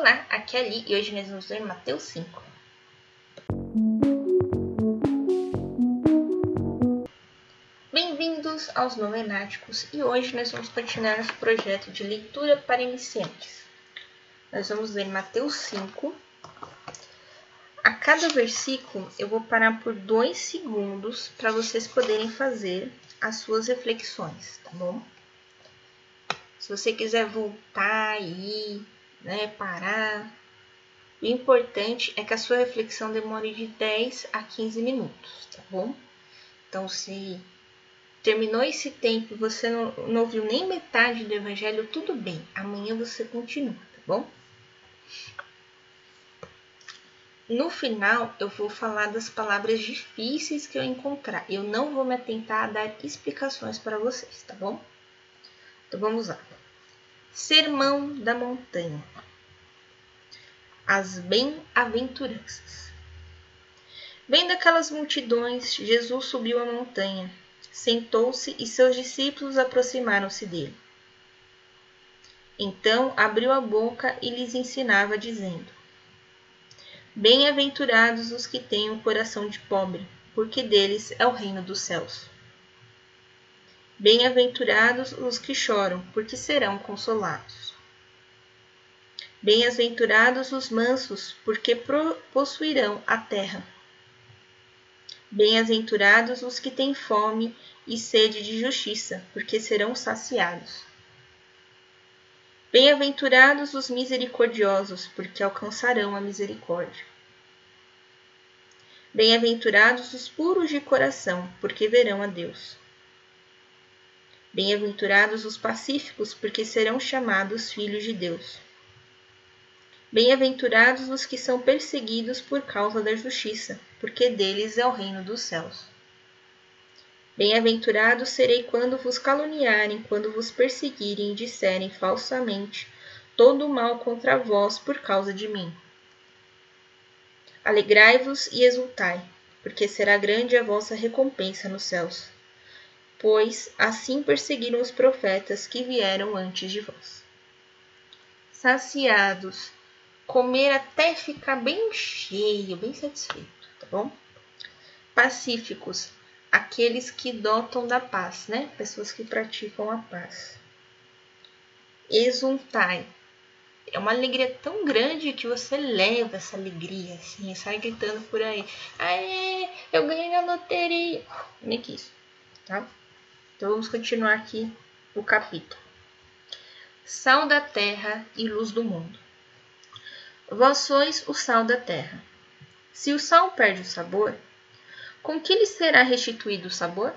Olá, aqui é Ali e hoje nós vamos ler Mateus 5. Bem-vindos aos Novenáticos e hoje nós vamos continuar nosso projeto de leitura para iniciantes. Nós vamos ler Mateus 5. A cada versículo eu vou parar por dois segundos para vocês poderem fazer as suas reflexões, tá bom? Se você quiser voltar e né, parar. O importante é que a sua reflexão demore de 10 a 15 minutos, tá bom? Então, se terminou esse tempo e você não, não ouviu nem metade do evangelho, tudo bem. Amanhã você continua, tá bom? No final, eu vou falar das palavras difíceis que eu encontrar. Eu não vou me atentar a dar explicações para vocês, tá bom? Então vamos lá. Sermão da Montanha. As Bem-aventuranças. Vendo aquelas multidões, Jesus subiu a montanha, sentou-se e seus discípulos aproximaram-se dele. Então abriu a boca e lhes ensinava, dizendo: Bem-aventurados os que têm o coração de pobre, porque deles é o reino dos céus. Bem-aventurados os que choram, porque serão consolados. Bem-aventurados os mansos, porque possuirão a terra. Bem-aventurados os que têm fome e sede de justiça, porque serão saciados. Bem-aventurados os misericordiosos, porque alcançarão a misericórdia. Bem-aventurados os puros de coração, porque verão a Deus. Bem-aventurados os pacíficos, porque serão chamados filhos de Deus. Bem-aventurados os que são perseguidos por causa da justiça, porque deles é o reino dos céus. Bem-aventurados serei quando vos caluniarem, quando vos perseguirem e disserem falsamente todo o mal contra vós por causa de mim. Alegrai-vos e exultai, porque será grande a vossa recompensa nos céus pois assim perseguiram os profetas que vieram antes de vós. Saciados, comer até ficar bem cheio, bem satisfeito, tá bom? Pacíficos, aqueles que dotam da paz, né? Pessoas que praticam a paz. Exultai. É uma alegria tão grande que você leva essa alegria, assim, sai gritando por aí. Aê, eu ganhei na loteria. Nem que isso, tá? Então vamos continuar aqui o capítulo. Sal da terra e luz do mundo. Vós sois o sal da terra. Se o sal perde o sabor, com que lhe será restituído o sabor?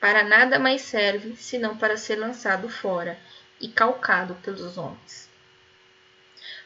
Para nada mais serve senão para ser lançado fora e calcado pelos homens.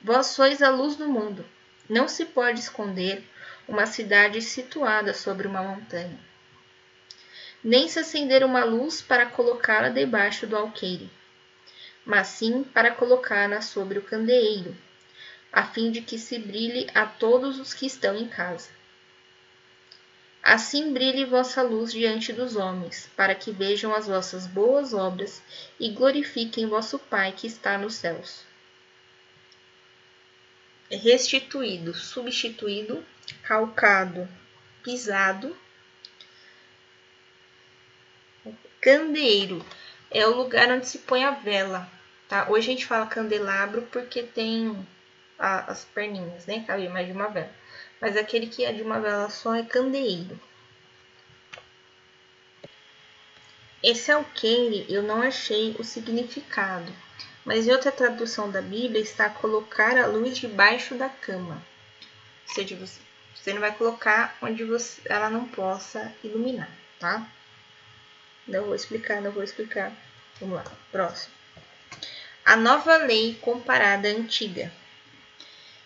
Vós sois a luz do mundo. Não se pode esconder uma cidade situada sobre uma montanha nem se acender uma luz para colocá-la debaixo do alqueire, mas sim para colocá-la sobre o candeeiro, a fim de que se brilhe a todos os que estão em casa. Assim brilhe vossa luz diante dos homens, para que vejam as vossas boas obras e glorifiquem vosso Pai que está nos céus. Restituído, substituído, calcado, pisado Candeeiro é o lugar onde se põe a vela, tá? Hoje a gente fala candelabro porque tem a, as perninhas, né? Cabe mais de uma vela. Mas aquele que é de uma vela só é candeeiro. Esse alqueire eu não achei o significado, mas em outra tradução da Bíblia está colocar a luz debaixo da cama. Ou seja, você, você não vai colocar onde você, ela não possa iluminar, tá? Não vou explicar, não vou explicar. Vamos lá, próximo. A nova lei comparada à antiga.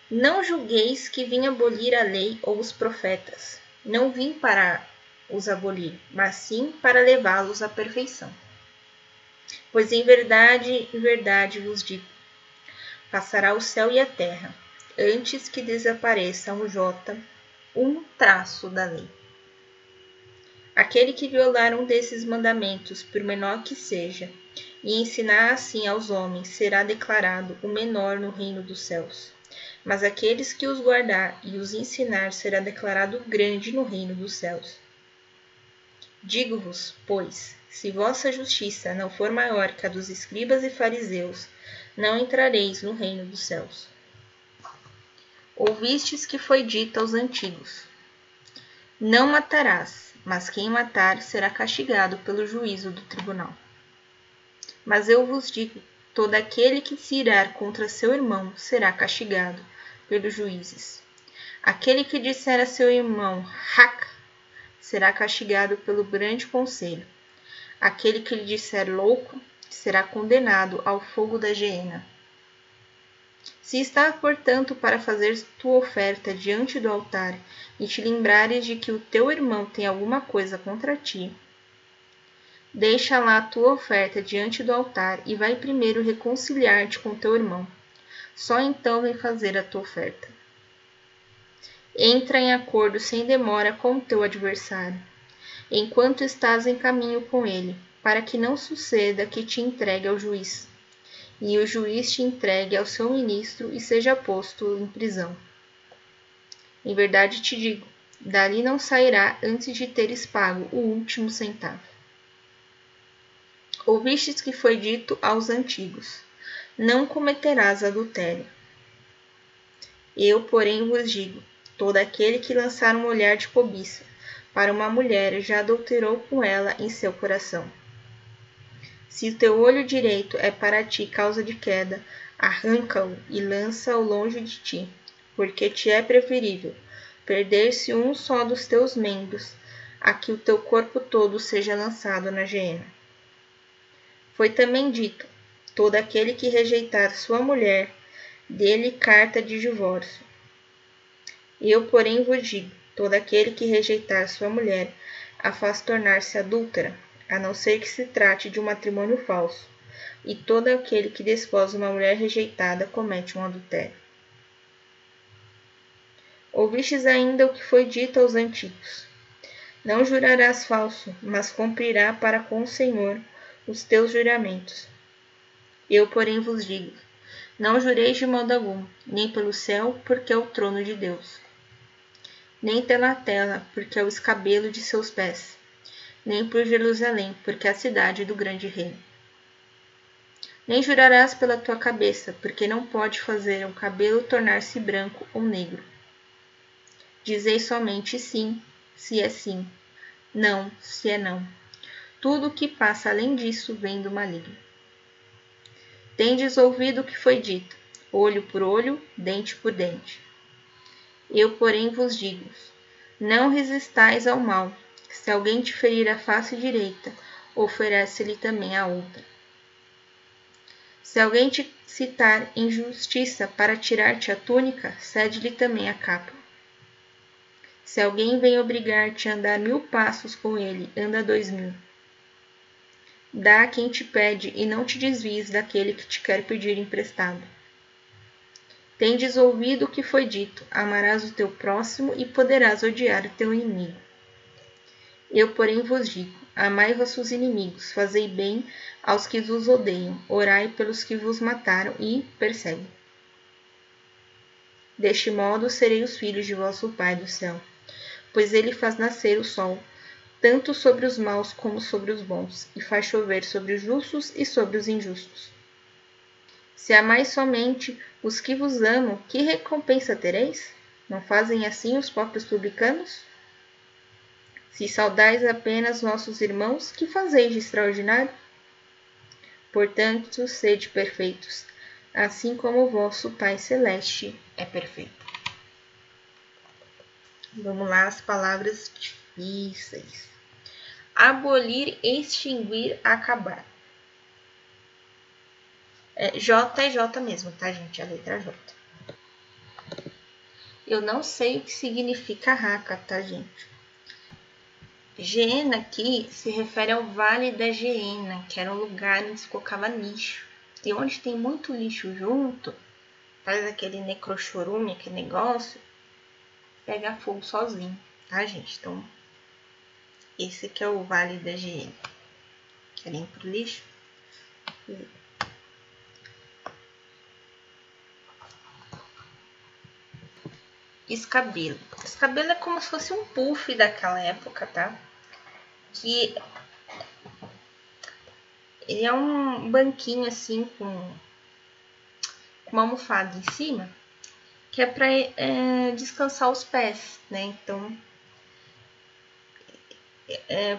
Não julgueis que vim abolir a lei ou os profetas. Não vim para os abolir, mas sim para levá-los à perfeição. Pois em verdade, em verdade vos digo: passará o céu e a terra, antes que desapareça um jota, um traço da lei. Aquele que violar um desses mandamentos, por menor que seja, e ensinar assim aos homens, será declarado o menor no reino dos céus. Mas aqueles que os guardar e os ensinar será declarado grande no reino dos céus. Digo-vos, pois, se vossa justiça não for maior que a dos escribas e fariseus, não entrareis no reino dos céus. Ouvistes que foi dito aos antigos: Não matarás, mas quem matar será castigado pelo juízo do tribunal. Mas eu vos digo: todo aquele que se irar contra seu irmão será castigado pelos juízes. Aquele que disser a seu irmão, Raca, será castigado pelo grande conselho. Aquele que lhe disser louco, será condenado ao fogo da geena. Se estás, portanto, para fazer tua oferta diante do altar e te lembrares de que o teu irmão tem alguma coisa contra ti, Deixa lá a tua oferta diante do altar e vai primeiro reconciliar-te com teu irmão. Só então vem fazer a tua oferta. Entra em acordo sem demora com o teu adversário, enquanto estás em caminho com ele, para que não suceda que te entregue ao juiz, e o juiz te entregue ao seu ministro e seja posto em prisão. Em verdade te digo, dali não sairá antes de teres pago o último centavo. Ouvistes que foi dito aos antigos: Não cometerás adultério. Eu, porém, vos digo: todo aquele que lançar um olhar de cobiça para uma mulher já adulterou com ela em seu coração. Se o teu olho direito é para ti causa de queda, arranca-o e lança-o longe de ti, porque te é preferível perder-se um só dos teus membros, a que o teu corpo todo seja lançado na geena. Foi também dito: todo aquele que rejeitar sua mulher, dê-lhe carta de divórcio. Eu, porém, vos digo: todo aquele que rejeitar sua mulher, a faz tornar-se adúltera, a não ser que se trate de um matrimônio falso. E todo aquele que desposa uma mulher rejeitada comete um adultério. Ouvistes ainda o que foi dito aos antigos: Não jurarás falso, mas cumprirá para com o Senhor os teus juramentos. Eu, porém, vos digo: não jureis de modo algum, nem pelo céu, porque é o trono de Deus, nem pela terra, porque é o escabelo de seus pés, nem por Jerusalém, porque é a cidade do grande rei. Nem jurarás pela tua cabeça, porque não pode fazer um cabelo tornar-se branco ou negro. Dizei somente sim, se é sim, não, se é não. Tudo o que passa além disso vem do maligno. Tendes ouvido o que foi dito: olho por olho, dente por dente. Eu, porém, vos digo: não resistais ao mal. Se alguém te ferir a face direita, oferece-lhe também a outra. Se alguém te citar injustiça para tirar-te a túnica, cede-lhe também a capa. Se alguém vem obrigar-te a andar mil passos com ele, anda dois mil. Dá a quem te pede e não te desvies daquele que te quer pedir emprestado. Tendes ouvido o que foi dito: amarás o teu próximo e poderás odiar o teu inimigo. Eu, porém, vos digo: amai vossos inimigos, fazei bem aos que vos odeiam, orai pelos que vos mataram e perseguem. Deste modo serei os filhos de vosso Pai do céu, pois ele faz nascer o sol tanto sobre os maus como sobre os bons, e faz chover sobre os justos e sobre os injustos. Se amais somente os que vos amam, que recompensa tereis? Não fazem assim os próprios publicanos? Se saudais apenas nossos irmãos, que fazeis de extraordinário? Portanto, sede perfeitos, assim como o vosso Pai Celeste é perfeito. Vamos lá, as palavras difíceis abolir, extinguir, acabar. É, J é J mesmo, tá, gente? A letra J. Eu não sei o que significa raca, tá, gente? Geena aqui se refere ao Vale da Geena, que era um lugar onde se colocava lixo. E onde tem muito lixo junto, faz aquele necrochorume, aquele negócio, pega fogo sozinho, tá, gente? Então, esse que é o Vale da GM. Querem ir pro lixo? Escabelo. Escabelo é como se fosse um puff daquela época, tá? Que ele é um banquinho assim com uma almofada em cima, que é para é, descansar os pés, né? Então, é,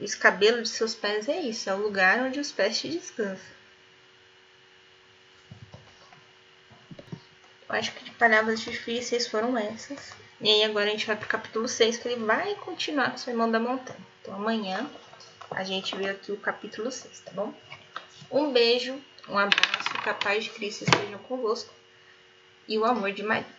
o escabelo de seus pés é isso, é o lugar onde os pés te descansam. Eu acho que de palavras difíceis foram essas. E aí agora a gente vai pro capítulo 6, que ele vai continuar com o Sermão da Montanha. Então amanhã a gente vê aqui o capítulo 6, tá bom? Um beijo, um abraço, que a paz de Cristo esteja convosco e o amor de Maria.